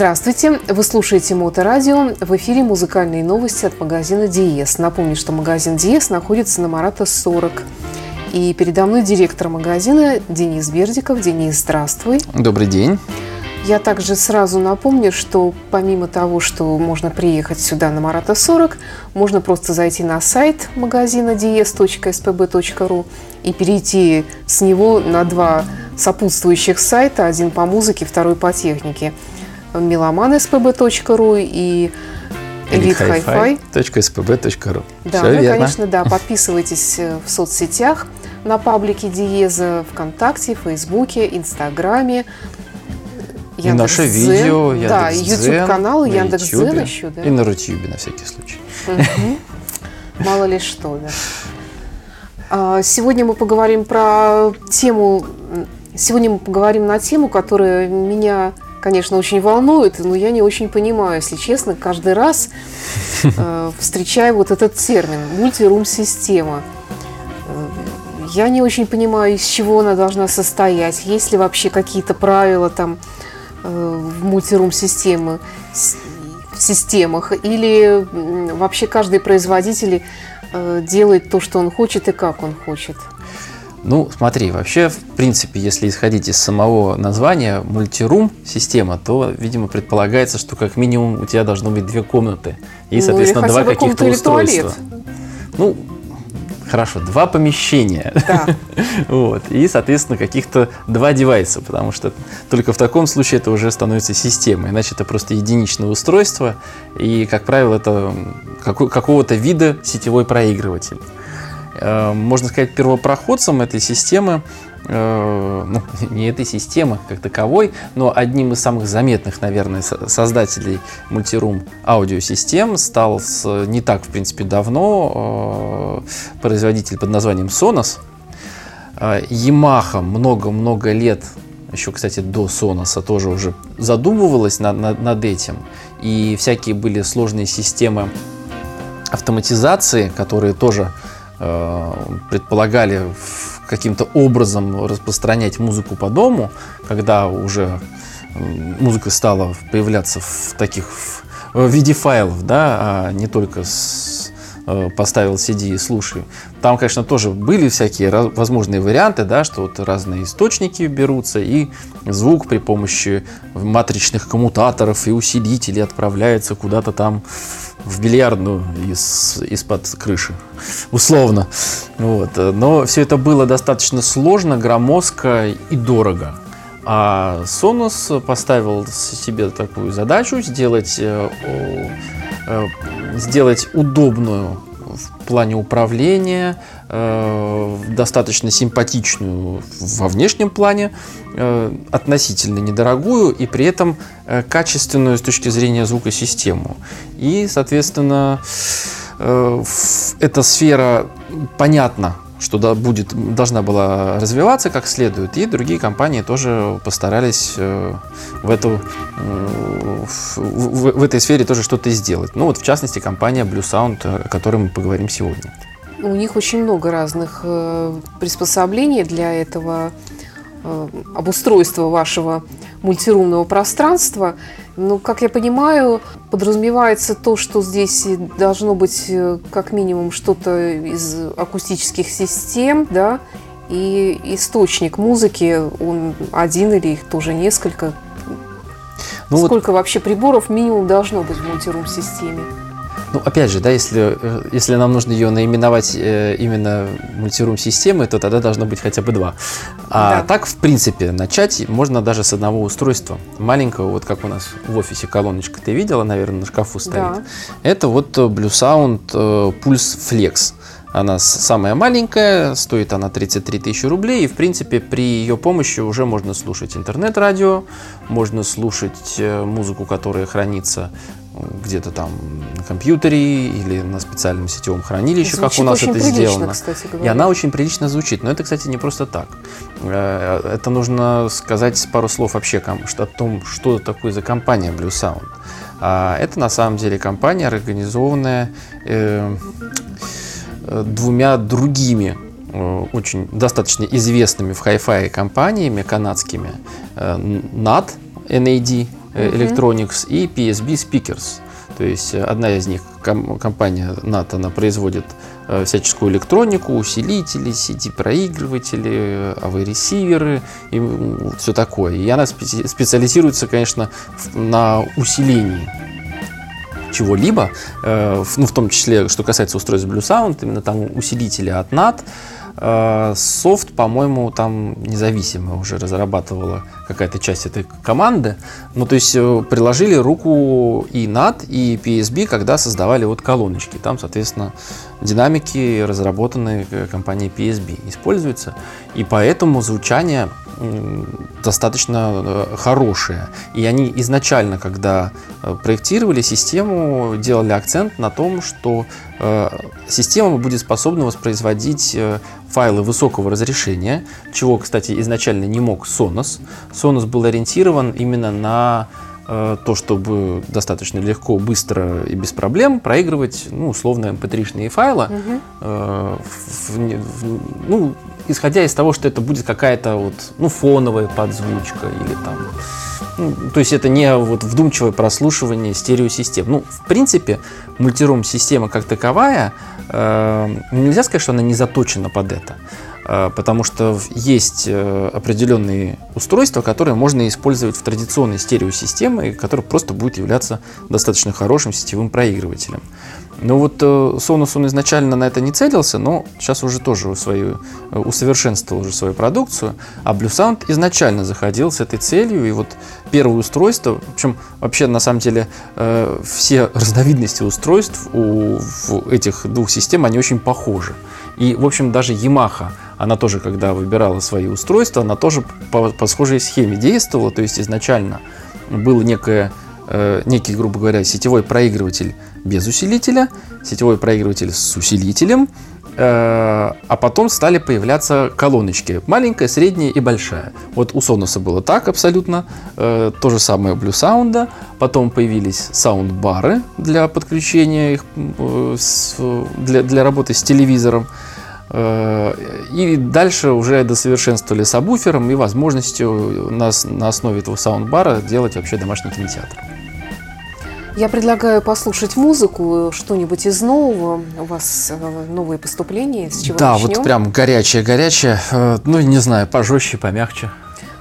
Здравствуйте! Вы слушаете Моторадио. В эфире музыкальные новости от магазина Диес. Напомню, что магазин Диес находится на Марата 40. И передо мной директор магазина Денис Бердиков. Денис, здравствуй. Добрый день. Я также сразу напомню, что помимо того, что можно приехать сюда на Марата 40, можно просто зайти на сайт магазина dies.spb.ru и перейти с него на два сопутствующих сайта, один по музыке, второй по технике – meloman.spb.ru и elitehifi.spb.ru Да, Все ну, верно. конечно, да, подписывайтесь э, в соцсетях на паблике Диеза, ВКонтакте, Фейсбуке, Инстаграме. И наше видео, Яндекс Да, YouTube-канал, Яндекс.Дзен еще, да. И на Рутюбе, на всякий случай. Мало ли что, да. А, сегодня мы поговорим про тему, сегодня мы поговорим на тему, которая меня конечно, очень волнует, но я не очень понимаю, если честно, каждый раз э, встречаю вот этот термин мультирум-система. Э, я не очень понимаю, из чего она должна состоять, есть ли вообще какие-то правила там э, в мультирум-системы, системах, или вообще каждый производитель э, делает то, что он хочет и как он хочет. Ну, смотри, вообще, в принципе, если исходить из самого названия мультирум система, то, видимо, предполагается, что как минимум у тебя должно быть две комнаты и, ну, соответственно, ну, два каких-то устройства. Ну, хорошо, два помещения. Да. вот. И, соответственно, каких-то два девайса, потому что только в таком случае это уже становится системой. Иначе это просто единичное устройство, и, как правило, это какого-то вида сетевой проигрыватель. Э, можно сказать, первопроходцем этой системы, э, ну, не этой системы как таковой, но одним из самых заметных, наверное, создателей мультирум аудиосистем стал с, не так, в принципе, давно э, производитель под названием Sonos. Yamaha много-много лет еще, кстати, до Sonos тоже уже задумывалась над, над, над этим. И всякие были сложные системы автоматизации, которые тоже предполагали каким-то образом распространять музыку по дому, когда уже музыка стала появляться в таких в виде файлов, да, а не только с, э, поставил CD и слушай. Там, конечно, тоже были всякие возможные варианты, да, что вот разные источники берутся, и звук при помощи матричных коммутаторов и усилителей отправляется куда-то там в бильярдную из, из-под крыши, условно. Вот. Но все это было достаточно сложно, громоздко и дорого. А Sonos поставил себе такую задачу сделать, э, э, сделать удобную в плане управления, э, достаточно симпатичную во внешнем плане, э, относительно недорогую и при этом э, качественную с точки зрения звукосистему. И, соответственно, э, эта сфера понятна что да, будет, должна была развиваться как следует, и другие компании тоже постарались э, в, эту, э, в, в, в этой сфере тоже что-то сделать. Ну вот в частности компания Blue Sound, о которой мы поговорим сегодня. У них очень много разных э, приспособлений для этого обустройства вашего мультирумного пространства. Ну, как я понимаю, подразумевается то, что здесь должно быть э, как минимум что-то из акустических систем, да, и источник музыки, он один или их тоже несколько. Ну Сколько вот... вообще приборов минимум должно быть в мультирум-системе? Ну, опять же, да, если, э, если нам нужно ее наименовать э, именно мультирум системы, то тогда должно быть хотя бы два. А да. так, в принципе, начать можно даже с одного устройства. Маленького, вот как у нас в офисе колоночка, ты видела, наверное, на шкафу стоит. Да. Это вот э, Blue Sound Pulse Flex. Она самая маленькая, стоит она 33 тысячи рублей, и в принципе при ее помощи уже можно слушать интернет-радио, можно слушать музыку, которая хранится где-то там на компьютере или на специальном сетевом хранилище, звучит как у нас это сделано. И она очень прилично звучит. Но это, кстати, не просто так. Э, это нужно сказать пару слов вообще о том, что такое за компания Blue Sound. А, это на самом деле компания, организованная э, э, двумя другими очень достаточно известными в Hi-Fi компаниями канадскими NAD, NAD Electronics и PSB Speakers. То есть одна из них, компания НАТО, она производит всяческую электронику, усилители, CD-проигрыватели, AV-ресиверы и все такое. И она специализируется, конечно, на усилении чего-либо, ну, в том числе, что касается устройств Blue Sound, именно там усилители от NAT, Э, софт, по-моему, там независимо уже разрабатывала какая-то часть этой команды. Ну, то есть э, приложили руку и NAT, и PSB, когда создавали вот колоночки. Там, соответственно, динамики, разработанные компанией PSB, используются. И поэтому звучание достаточно э, хорошие. И они изначально, когда проектировали систему, делали акцент на том, что система будет способна воспроизводить файлы высокого разрешения, чего, кстати, изначально не мог Sonos. Sonos был ориентирован именно на э, то, чтобы достаточно легко, быстро и без проблем проигрывать, ну, условно, mp3-шные файлы, угу. э, в, в, ну, исходя из того, что это будет какая-то вот, ну, фоновая подзвучка или там ну, то есть это не вот вдумчивое прослушивание стереосистем. Ну, в принципе, мультирум-система как таковая, э, нельзя сказать, что она не заточена под это. Э, потому что есть э, определенные устройства, которые можно использовать в традиционной стереосистеме, которые просто будут являться достаточно хорошим сетевым проигрывателем. Ну вот э, Sonos он изначально на это не целился, но сейчас уже тоже свою, э, усовершенствовал уже свою продукцию. А Blue Sound изначально заходил с этой целью. И вот первое устройство, в общем, вообще на самом деле э, все разновидности устройств у этих двух систем, они очень похожи. И, в общем, даже Yamaha, она тоже, когда выбирала свои устройства, она тоже по, по схожей схеме действовала. То есть изначально было некое Э, некий, грубо говоря, сетевой проигрыватель без усилителя, сетевой проигрыватель с усилителем, э, а потом стали появляться колоночки. Маленькая, средняя и большая. Вот у Sonos было так абсолютно. Э, то же самое у Blue Sound. Потом появились саундбары для подключения их для, для работы с телевизором. И дальше уже досовершенствовали сабвуфером и возможностью на, на основе этого саундбара делать вообще домашний кинотеатр. Я предлагаю послушать музыку, что-нибудь из нового. У вас э, новые поступления, с чего Да, начнем? вот прям горячее-горячее. Э, ну, не знаю, пожестче, помягче.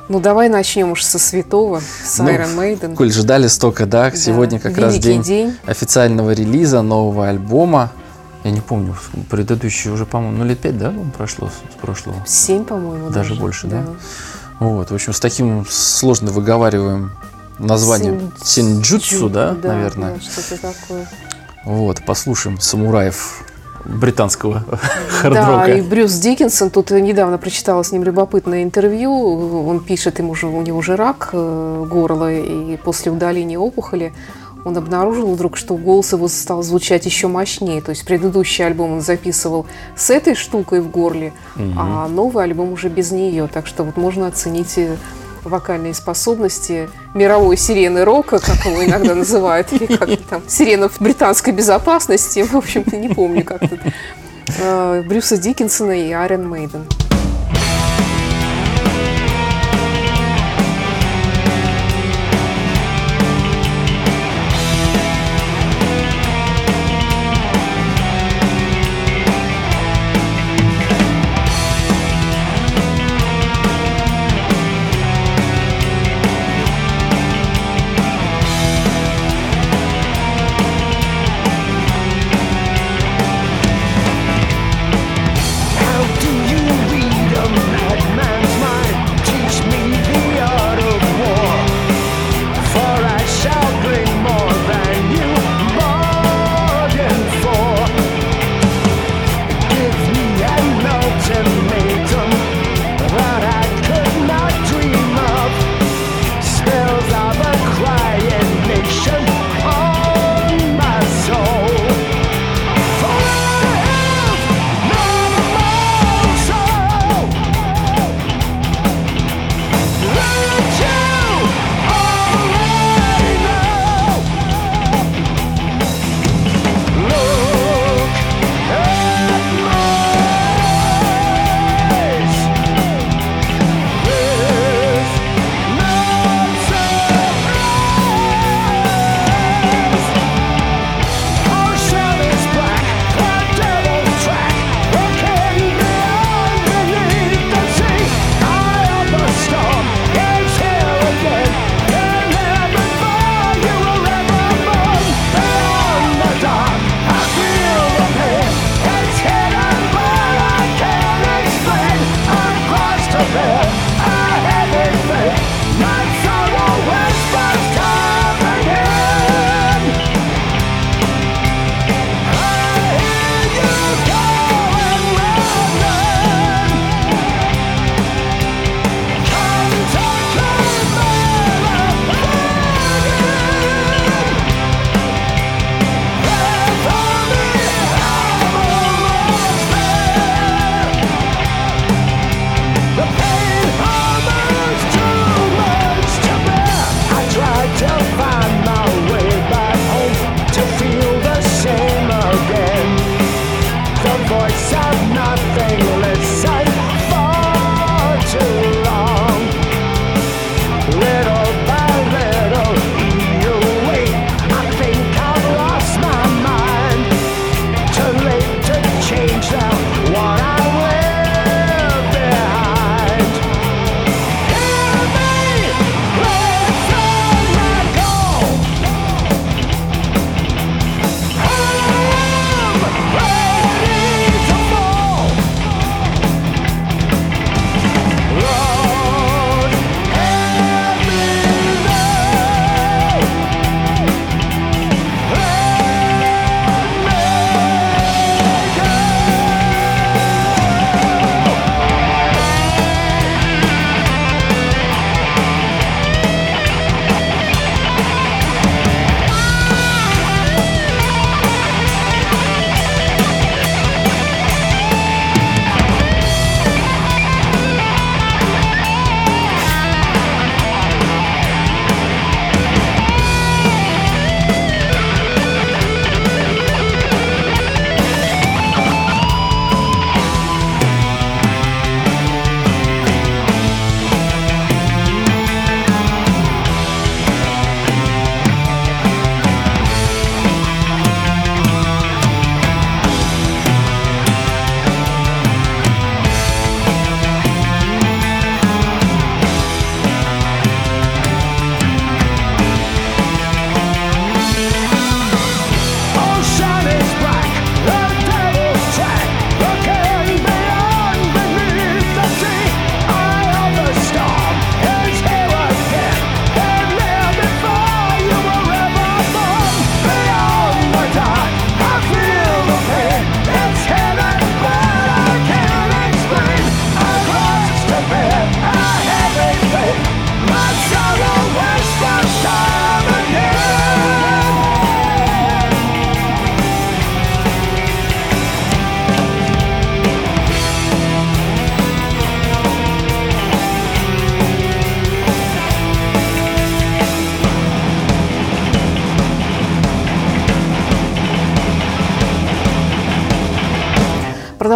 Ну, давай начнем уж со святого, с ну, Iron Maiden. Коль ждали столько, да, да. сегодня как раз день, день официального релиза нового альбома. Я не помню, предыдущий уже, по-моему, ну лет пять, да, прошло с прошлого? Семь, по-моему. Даже, даже больше, да? да? Вот, в общем, с таким сложно выговариваем названием Синджутсу, да, да, наверное. Да, что-то такое. Вот, послушаем самураев британского хардрока. Да, и Брюс Диккенсон, тут недавно прочитала с ним любопытное интервью, он пишет, ему уже, у него уже рак э, горла, и после удаления опухоли он обнаружил вдруг, что голос его стал звучать еще мощнее. То есть предыдущий альбом он записывал с этой штукой в горле, угу. а новый альбом уже без нее. Так что вот можно оценить э, вокальные способности мировой сирены рока, как его иногда называют, или как там, сирена британской безопасности, в общем-то, не помню как тут, э, Брюса Диккенсона и Айрон Мейден.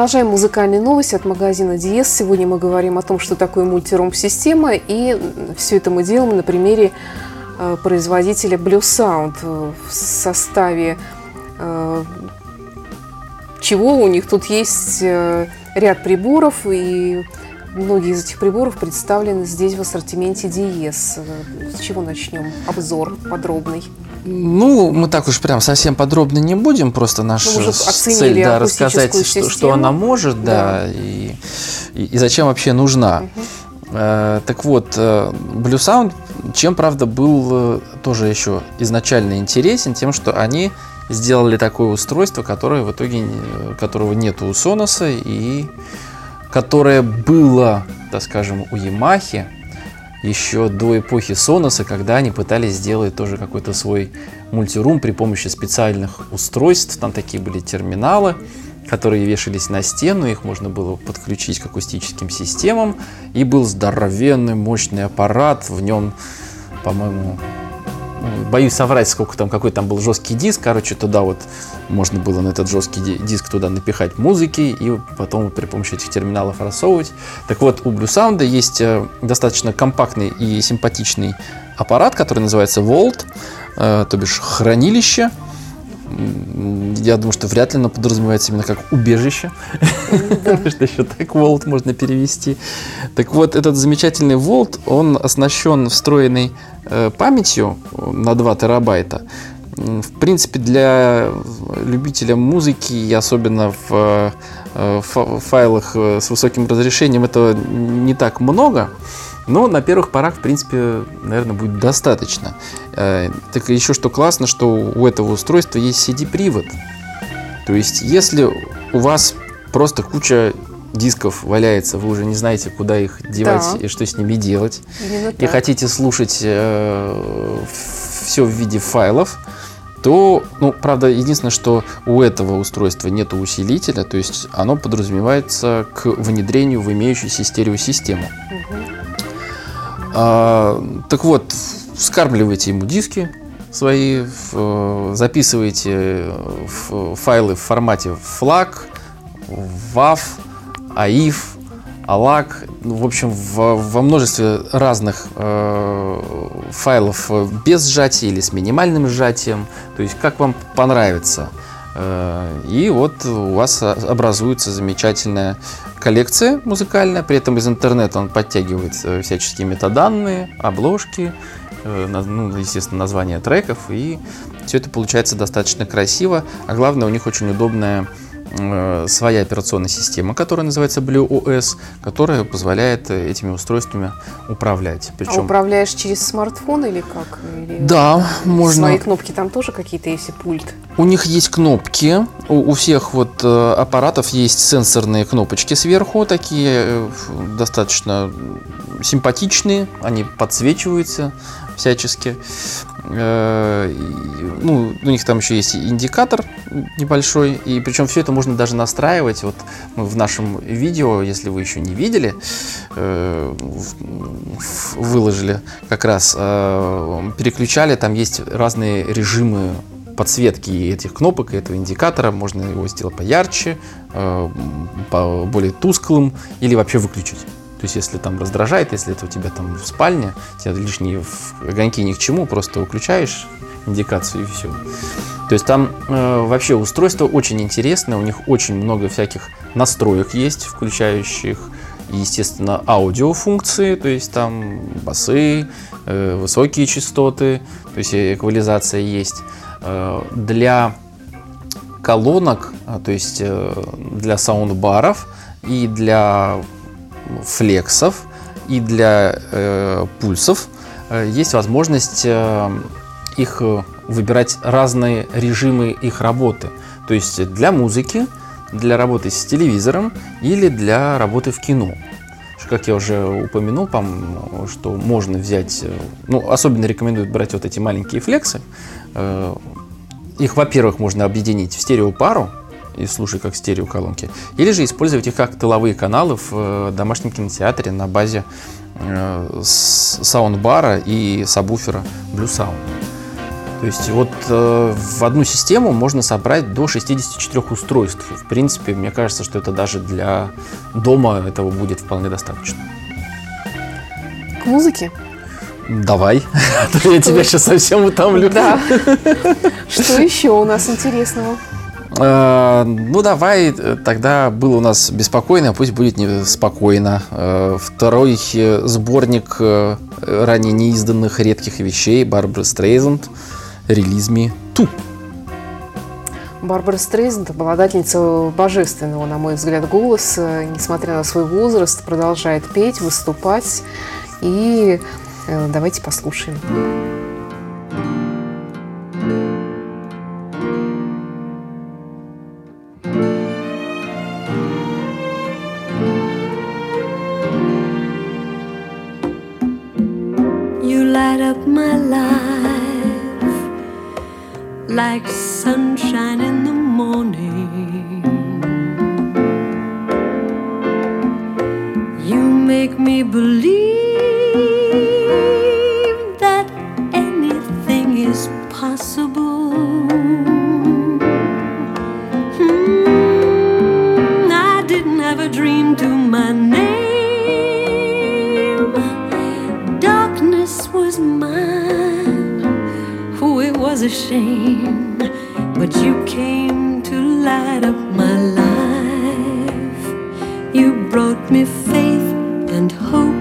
Продолжаем музыкальные новости от магазина Диес. Сегодня мы говорим о том, что такое мультирум-система, и все это мы делаем на примере э, производителя Blue Sound в составе э, чего у них тут есть э, ряд приборов и Многие из этих приборов представлены здесь в ассортименте Диес. С чего начнем? Обзор подробный. Ну, мы так уж прям совсем подробно не будем, просто наша ну, цель да, рассказать, что, что она может, да, да и, и, и зачем вообще нужна. Угу. Э, так вот, э, Blue Sound, чем, правда, был э, тоже еще изначально интересен, тем, что они сделали такое устройство, которое в итоге, которого нет у Sonos, и которое было, так скажем, у Yamaha, еще до эпохи Соноса, когда они пытались сделать тоже какой-то свой мультирум при помощи специальных устройств. Там такие были терминалы, которые вешались на стену, их можно было подключить к акустическим системам. И был здоровенный, мощный аппарат, в нем, по-моему, боюсь соврать, сколько там, какой там был жесткий диск. Короче, туда вот можно было на этот жесткий диск туда напихать музыки и потом при помощи этих терминалов рассовывать. Так вот, у Blue Sound есть э, достаточно компактный и симпатичный аппарат, который называется Vault, э, то бишь хранилище. Я думаю, что вряд ли оно подразумевается именно как убежище, что еще так Vault можно перевести. Так вот, этот замечательный Vault, он оснащен встроенной э, памятью на 2 терабайта. В принципе, для любителя музыки, и особенно в э, файлах э, с высоким разрешением, этого не так много. Но на первых порах, в принципе, наверное, будет достаточно. Э, так еще что классно, что у этого устройства есть CD-привод. То есть, если у вас просто куча дисков валяется, вы уже не знаете, куда их девать да. и что с ними делать, и хотите слушать э, все в виде файлов, то, ну, правда, единственное, что у этого устройства нет усилителя, то есть оно подразумевается к внедрению в имеющуюся стереосистему. Угу. А, так вот, скармливайте ему диски свои, записывайте файлы в формате FLAC, WAV, AIF, ALAC, в общем, во множестве разных э, файлов без сжатия или с минимальным сжатием, то есть как вам понравится. Э, и вот у вас образуется замечательная коллекция музыкальная, при этом из интернета он подтягивает э, всяческие метаданные, обложки, э, ну, естественно, названия треков, и все это получается достаточно красиво, а главное, у них очень удобная своя операционная система, которая называется Blue OS, которая позволяет э, этими устройствами управлять. Причем... А управляешь через смартфон или как? Или да, можно. Свои кнопки там тоже какие-то есть и пульт? У них есть кнопки. У, у всех вот э, аппаратов есть сенсорные кнопочки сверху, такие э, достаточно симпатичные. Они подсвечиваются всячески. Э, ну, у них там еще есть индикатор небольшой, и причем все это можно даже настраивать. Вот мы в нашем видео, если вы еще не видели, э, выложили как раз, э, переключали, там есть разные режимы подсветки этих кнопок и этого индикатора. Можно его сделать поярче, по более тусклым или вообще выключить. То есть, если там раздражает, если это у тебя там в спальне, тебе лишние огоньки ни к чему, просто выключаешь индикацию и все. То есть там э, вообще устройство очень интересное, у них очень много всяких настроек есть, включающих, естественно, аудиофункции, то есть там басы, э, высокие частоты, то есть эквализация есть. Э, для колонок, а, то есть э, для саундбаров и для флексов и для э, пульсов э, есть возможность э, их э, выбирать разные режимы их работы. То есть для музыки, для работы с телевизором или для работы в кино. Как я уже упомянул, что можно взять, э, ну, особенно рекомендуют брать вот эти маленькие флексы. Э, их, во-первых, можно объединить в стереопару, и слушай как стереоколонки. Или же использовать их как тыловые каналы в э, домашнем кинотеатре на базе э, саундбара и сабвуфера Blue Sound. То есть вот э, в одну систему можно собрать до 64 устройств. В принципе, мне кажется, что это даже для дома этого будет вполне достаточно. К музыке? Давай, а то я тебя сейчас совсем утомлю. Да. Что еще у нас интересного? Э, ну, давай, э, тогда было у нас беспокойно, а пусть будет не спокойно. Э, второй сборник ранее неизданных редких вещей Барбары Стрейзенд «Релиз Ми Ту». Барбара Стрейзенд, обладательница божественного, на мой взгляд, голоса, несмотря на свой возраст, продолжает петь, выступать. И давайте послушаем. Me faith and hope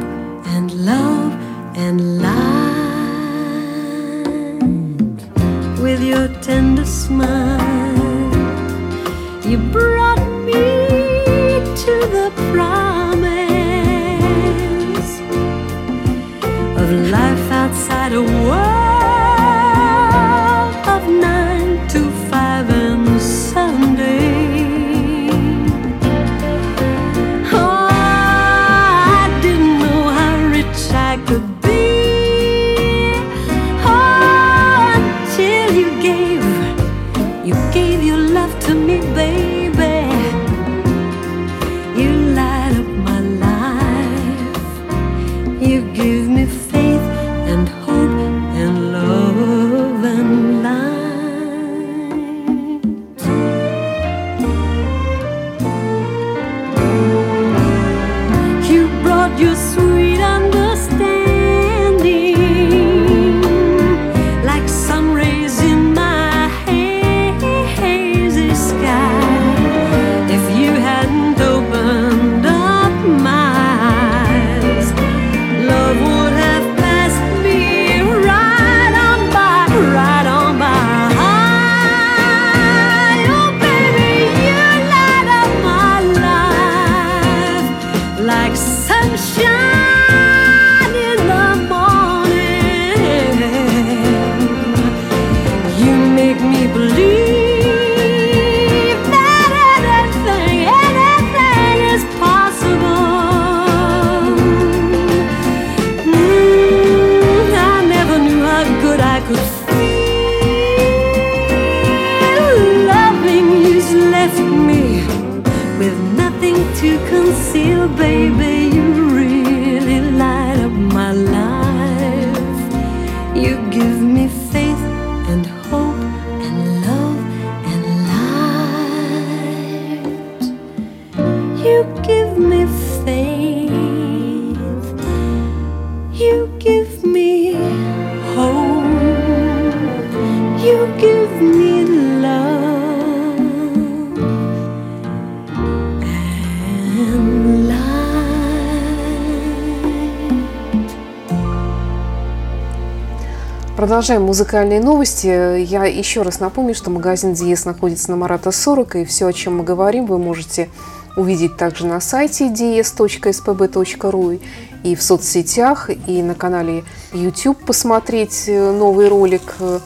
Продолжаем музыкальные новости. Я еще раз напомню, что магазин Диес находится на Марата 40, и все, о чем мы говорим, вы можете увидеть также на сайте dies.spb.ru и в соцсетях, и на канале YouTube посмотреть э, новый ролик, э,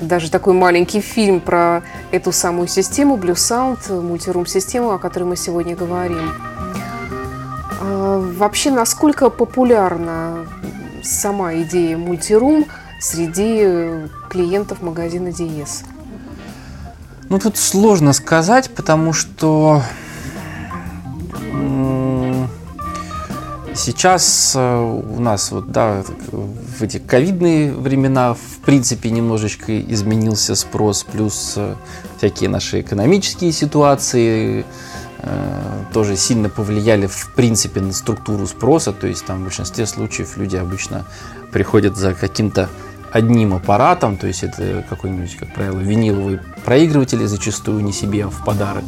даже такой маленький фильм про эту самую систему Blue Sound, мультирум-систему, о которой мы сегодня говорим. А, вообще, насколько популярна сама идея мультирум – среди клиентов магазина Диес? Ну, тут сложно сказать, потому что Сейчас э, у нас вот, да, в эти ковидные времена в принципе немножечко изменился спрос, плюс э, всякие наши экономические ситуации э, тоже сильно повлияли в принципе на структуру спроса, то есть там в большинстве случаев люди обычно приходят за каким-то одним аппаратом, то есть это какой-нибудь, как правило, виниловый проигрыватель, зачастую не себе, а в подарок.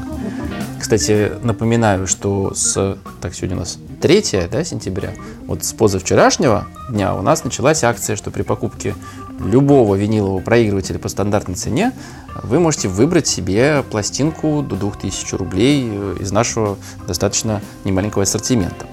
Кстати, напоминаю, что с, так, сегодня у нас 3 да, сентября, вот с позавчерашнего дня у нас началась акция, что при покупке любого винилового проигрывателя по стандартной цене вы можете выбрать себе пластинку до 2000 рублей из нашего достаточно немаленького ассортимента.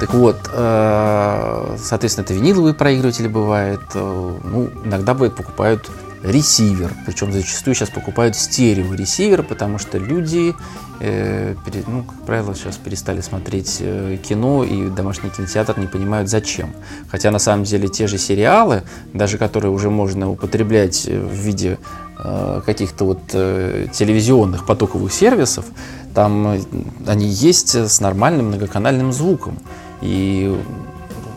Так вот, э, соответственно, это виниловые проигрыватели бывают, э, ну, иногда бывает покупают ресивер, причем зачастую сейчас покупают стерео-ресивер, потому что люди, э, ну, как правило, сейчас перестали смотреть э, кино и домашний кинотеатр не понимают зачем. Хотя на самом деле те же сериалы, даже которые уже можно употреблять в виде э, каких-то вот э, телевизионных потоковых сервисов, там э, они есть с нормальным многоканальным звуком. И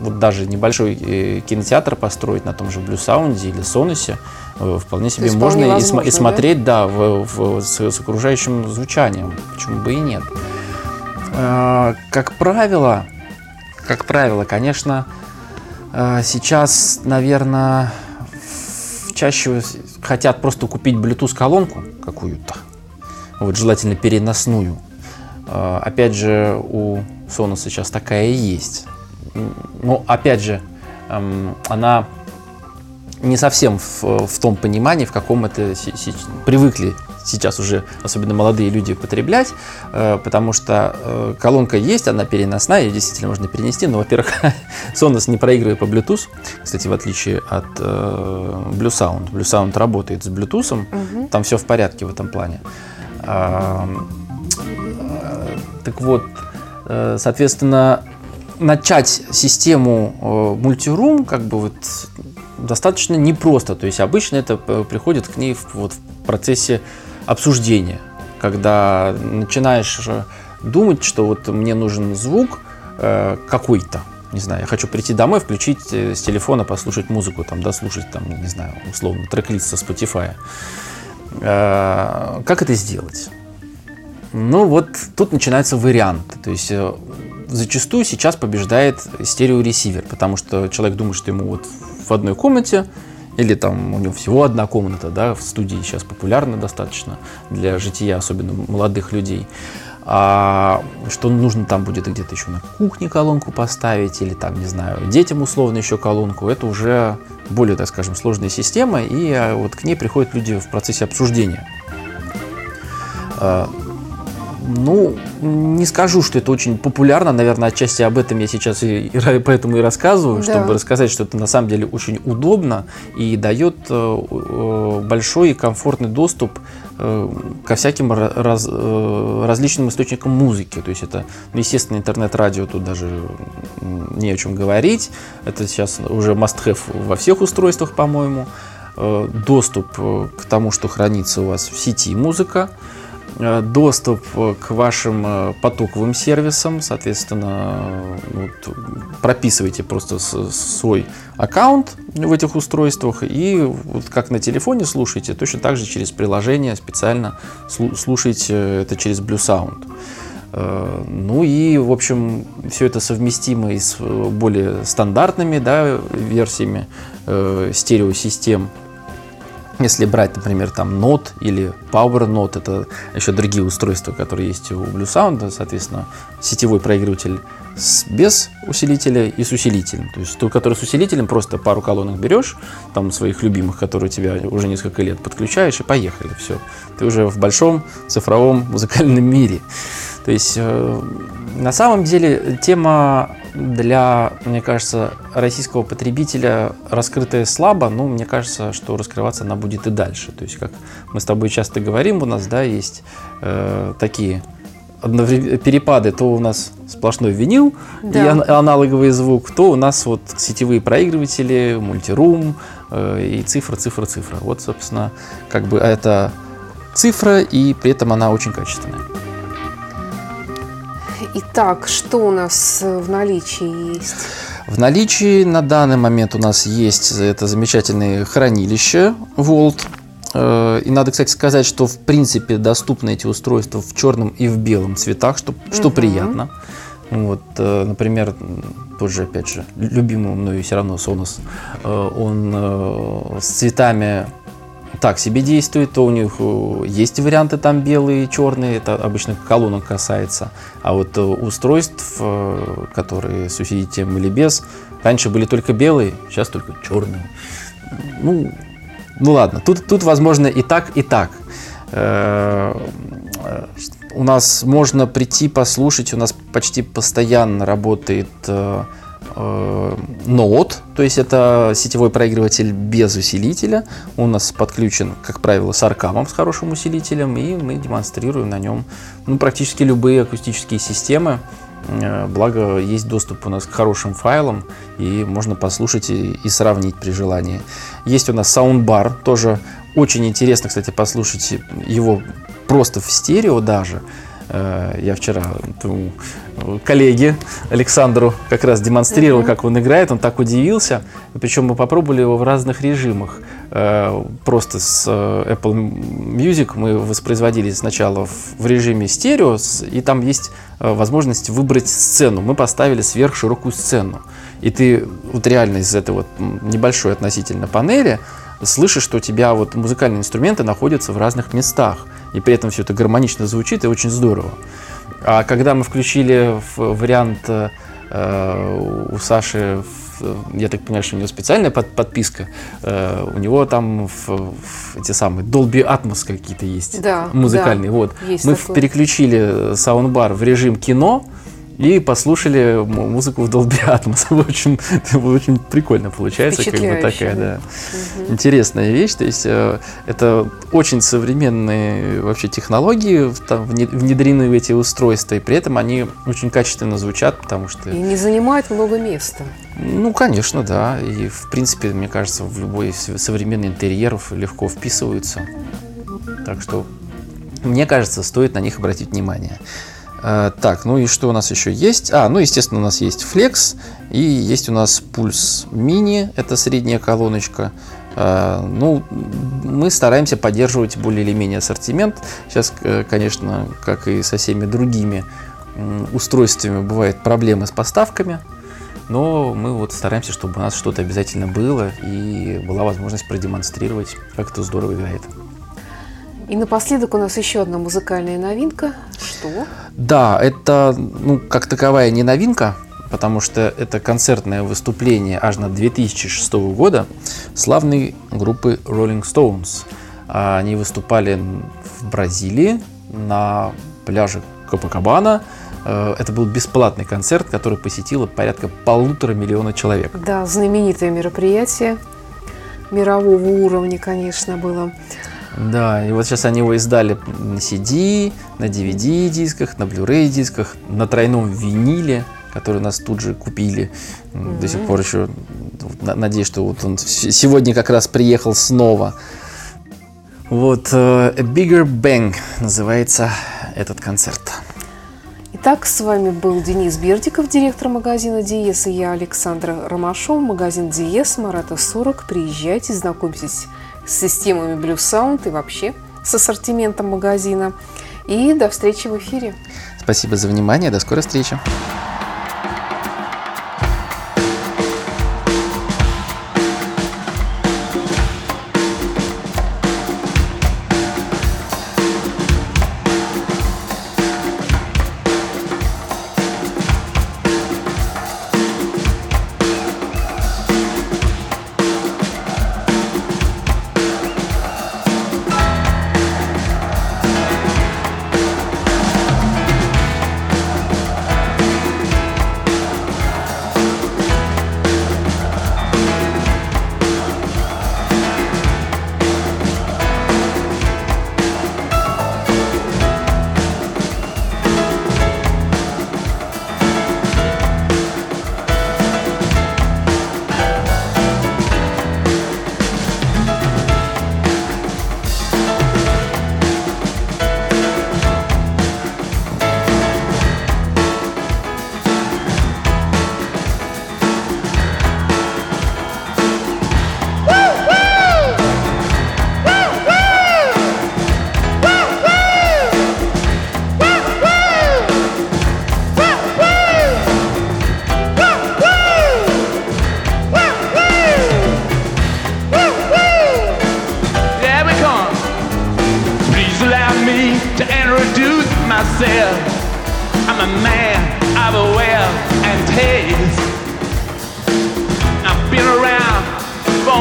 вот даже небольшой э, кинотеатр построить на том же Blue Sound или э, вполне себе можно вполне возможно, и, и смотреть да? Да, в, в, с, с окружающим звучанием. Почему бы и нет? Э, как правило, как правило, конечно, э, сейчас, наверное, чаще хотят просто купить Bluetooth колонку какую-то, вот желательно переносную. Э, опять же, у Sonos сейчас такая и есть. Но опять же, эм, она не совсем в, в том понимании, в каком это привыкли сейчас уже, особенно молодые люди, употреблять, э, потому что э, колонка есть, она переносная, ее действительно можно перенести, но, во-первых, Sonos не проигрывает по Bluetooth, кстати, в отличие от э, Blue Sound. Blue Sound работает с Bluetooth, угу. там все в порядке в этом плане. Э, так вот, соответственно, начать систему мультирум как бы вот достаточно непросто. То есть обычно это приходит к ней в, вот, в процессе обсуждения, когда начинаешь думать, что вот мне нужен звук э, какой-то, не знаю, я хочу прийти домой, включить э, с телефона, послушать музыку, там, да, слушать, там, не знаю, условно, трек-лист со Spotify. Э, как это сделать? Ну вот тут начинаются варианты. То есть э, зачастую сейчас побеждает стереоресивер, потому что человек думает, что ему вот в одной комнате или там у него всего одна комната, да, в студии сейчас популярно достаточно для жития, особенно молодых людей. А что нужно там будет где-то еще на кухне колонку поставить или там, не знаю, детям условно еще колонку, это уже более, так скажем, сложная система, и а, вот к ней приходят люди в процессе обсуждения. Ну, не скажу, что это очень популярно, наверное, отчасти об этом я сейчас и, и поэтому и рассказываю, да. чтобы рассказать, что это на самом деле очень удобно и дает э, большой и комфортный доступ э, ко всяким раз, э, различным источникам музыки. То есть это, ну, естественно, интернет-радио тут даже не о чем говорить. Это сейчас уже must-have во всех устройствах, по-моему. Э, доступ к тому, что хранится у вас в сети музыка. Э, доступ э, к вашим э, потоковым сервисам, соответственно, вот, прописывайте просто свой аккаунт в этих устройствах. И вот как на телефоне слушайте, точно так же через приложение специально слушайте это через Blue Sound. Ну и, в общем, все это совместимо и с более стандартными да, версиями э, стереосистем если брать, например, там Note или Power Note, это еще другие устройства, которые есть у Blue Sound, соответственно, сетевой проигрыватель с, без усилителя и с усилителем. То есть тот, который с усилителем, просто пару колонок берешь, там своих любимых, которые у тебя уже несколько лет подключаешь, и поехали, все. Ты уже в большом цифровом музыкальном мире. То есть э, на самом деле тема для, мне кажется, российского потребителя раскрытая слабо, но мне кажется, что раскрываться она будет и дальше. То есть, как мы с тобой часто говорим, у нас да, есть э, такие перепады, то у нас сплошной винил да. и аналоговый звук, то у нас вот сетевые проигрыватели, мультирум э, и цифра, цифра, цифра. Вот, собственно, как бы это цифра, и при этом она очень качественная. Итак, что у нас э, в наличии есть? В наличии на данный момент у нас есть это замечательное хранилище Volt. Э, И надо, кстати, сказать, что в принципе доступны эти устройства в черном и в белом цветах, что, что приятно. Вот, э, например, тот же, опять же, любимый мною все равно э, он с цветами так себе действует, то у них э, есть варианты там белые, черные, это обычно колонок касается, а вот э, устройств, э, которые с усилителем или без, раньше были только белые, сейчас только черные. Ну, ну ладно, тут, тут возможно и так, и так. У нас можно прийти послушать, у нас почти постоянно работает ноут, то есть это сетевой проигрыватель без усилителя. Он у нас подключен, как правило, с аркамом, с хорошим усилителем, и мы демонстрируем на нем ну, практически любые акустические системы. Э, Благо, есть доступ у нас к хорошим файлам, и можно послушать и, и сравнить при желании. Есть у нас саундбар, тоже очень интересно, кстати, послушать его просто в стерео даже. Э, Я вчера коллеге Александру как раз демонстрировал, как он играет, он так удивился. Причем мы попробовали его в разных режимах. Э, Просто с э, Apple Music мы воспроизводили сначала в режиме стерео, и там есть возможность выбрать сцену. Мы поставили сверхширокую сцену. И ты вот реально из этой вот небольшой относительно панели слышишь, что у тебя вот музыкальные инструменты находятся в разных местах. И при этом все это гармонично звучит и очень здорово. А когда мы включили вариант э, э, у Саши, я так понимаю, что у него специальная под- подписка, э, у него там в, в эти самые Dolby Atmos какие-то есть Да, музыкальные. да, вот. есть мы такое. переключили саундбар в режим кино и послушали музыку в Dolby Atmos. В общем, это очень прикольно получается. Как бы такая, да. да интересная вещь. То есть э, это очень современные вообще технологии там вне- внедрены в эти устройства, и при этом они очень качественно звучат, потому что, И не занимает много места. ну, конечно, да, и в принципе, мне кажется, в любой современный интерьер легко вписываются. Так что, мне кажется, стоит на них обратить внимание. Э, Так, ну и что у нас еще есть? А, ну, естественно, у нас есть Flex и есть у нас Pulse Mini, это средняя колоночка. Э, Ну, мы стараемся поддерживать более или менее ассортимент. Сейчас, э, конечно, как и со всеми другими устройствами, бывают проблемы с поставками. Но мы вот стараемся, чтобы у нас что-то обязательно было и была возможность продемонстрировать, как это здорово играет. И напоследок у нас еще одна музыкальная новинка. Что? Да, это, ну, как таковая не новинка, потому что это концертное выступление аж на 2006 года славной группы Rolling Stones. А Они выступали в Бразилии на пляже Копакабана. Э, Это был бесплатный концерт, который посетило порядка полутора миллиона человек. Да, знаменитое мероприятие мирового уровня, конечно, было. Да, и вот сейчас они его издали на CD, на DVD дисках, на Blu-ray дисках, на тройном виниле, который нас тут же купили. М, До сих пор еще надеюсь, что вот он сегодня как раз приехал снова. Вот э, A Bigger Bang называется этот концерт. Итак, с вами был Денис Бердиков, директор магазина Диес, и я, Александра Ромашова, магазин Диес, Марата 40. Приезжайте, знакомьтесь с системами Blue Sound и вообще с ассортиментом магазина. И до встречи в эфире. Спасибо за внимание, до скорой встречи.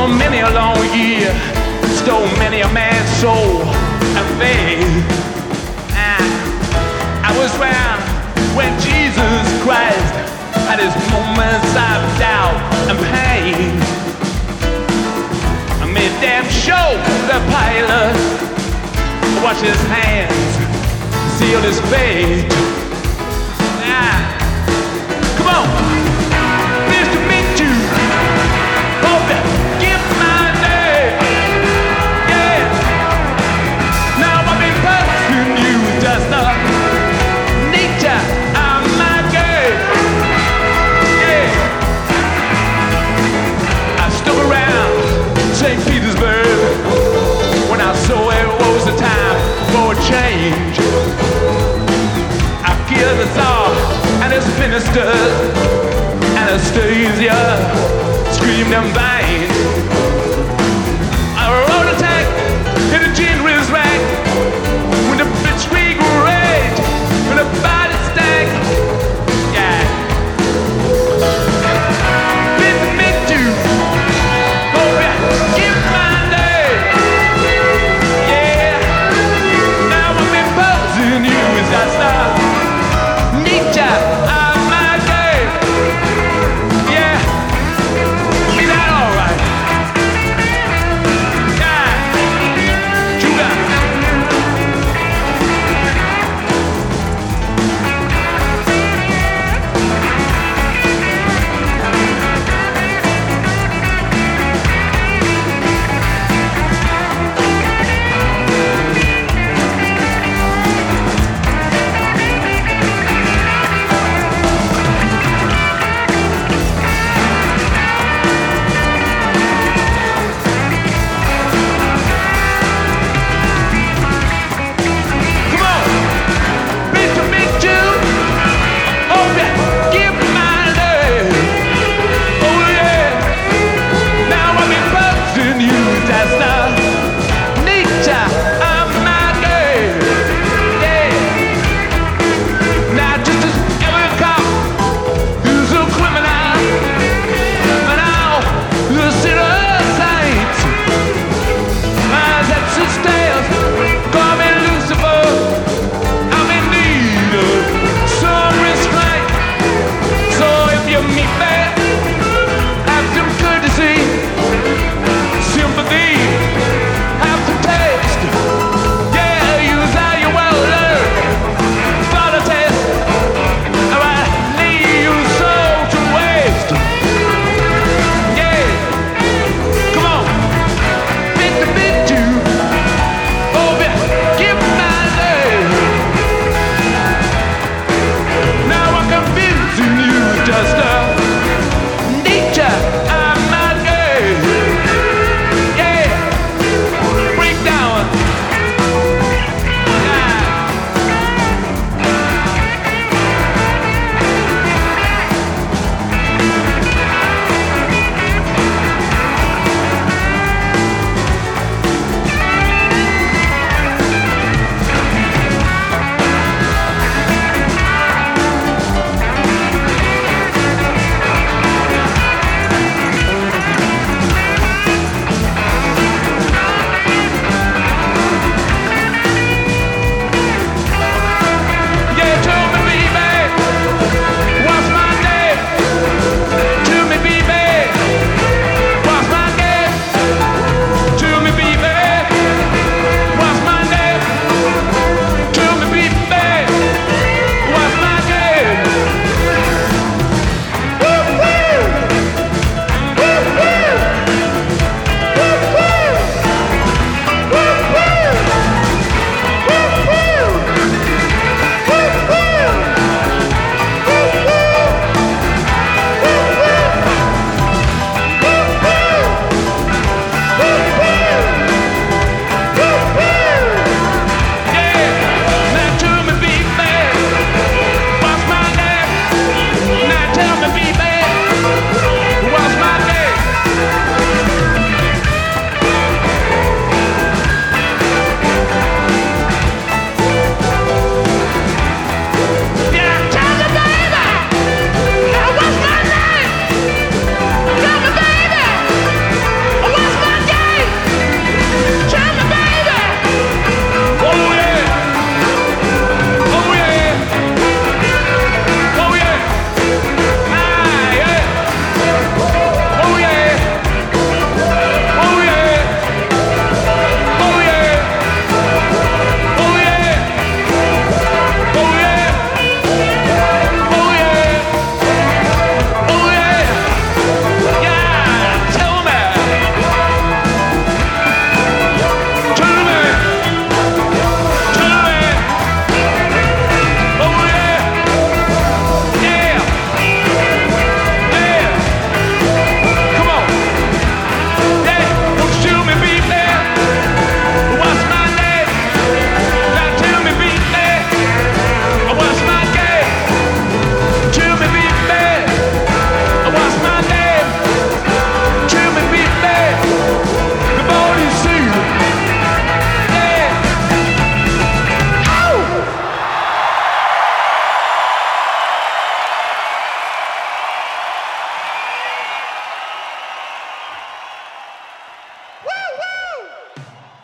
A long year stole many a man's soul and faith. And I was around when Jesus Christ had his moments of doubt and pain. I made damn show the pilot wash his hands, seal his fate. Ah, come on, Mr. Anastasia screamed and vain.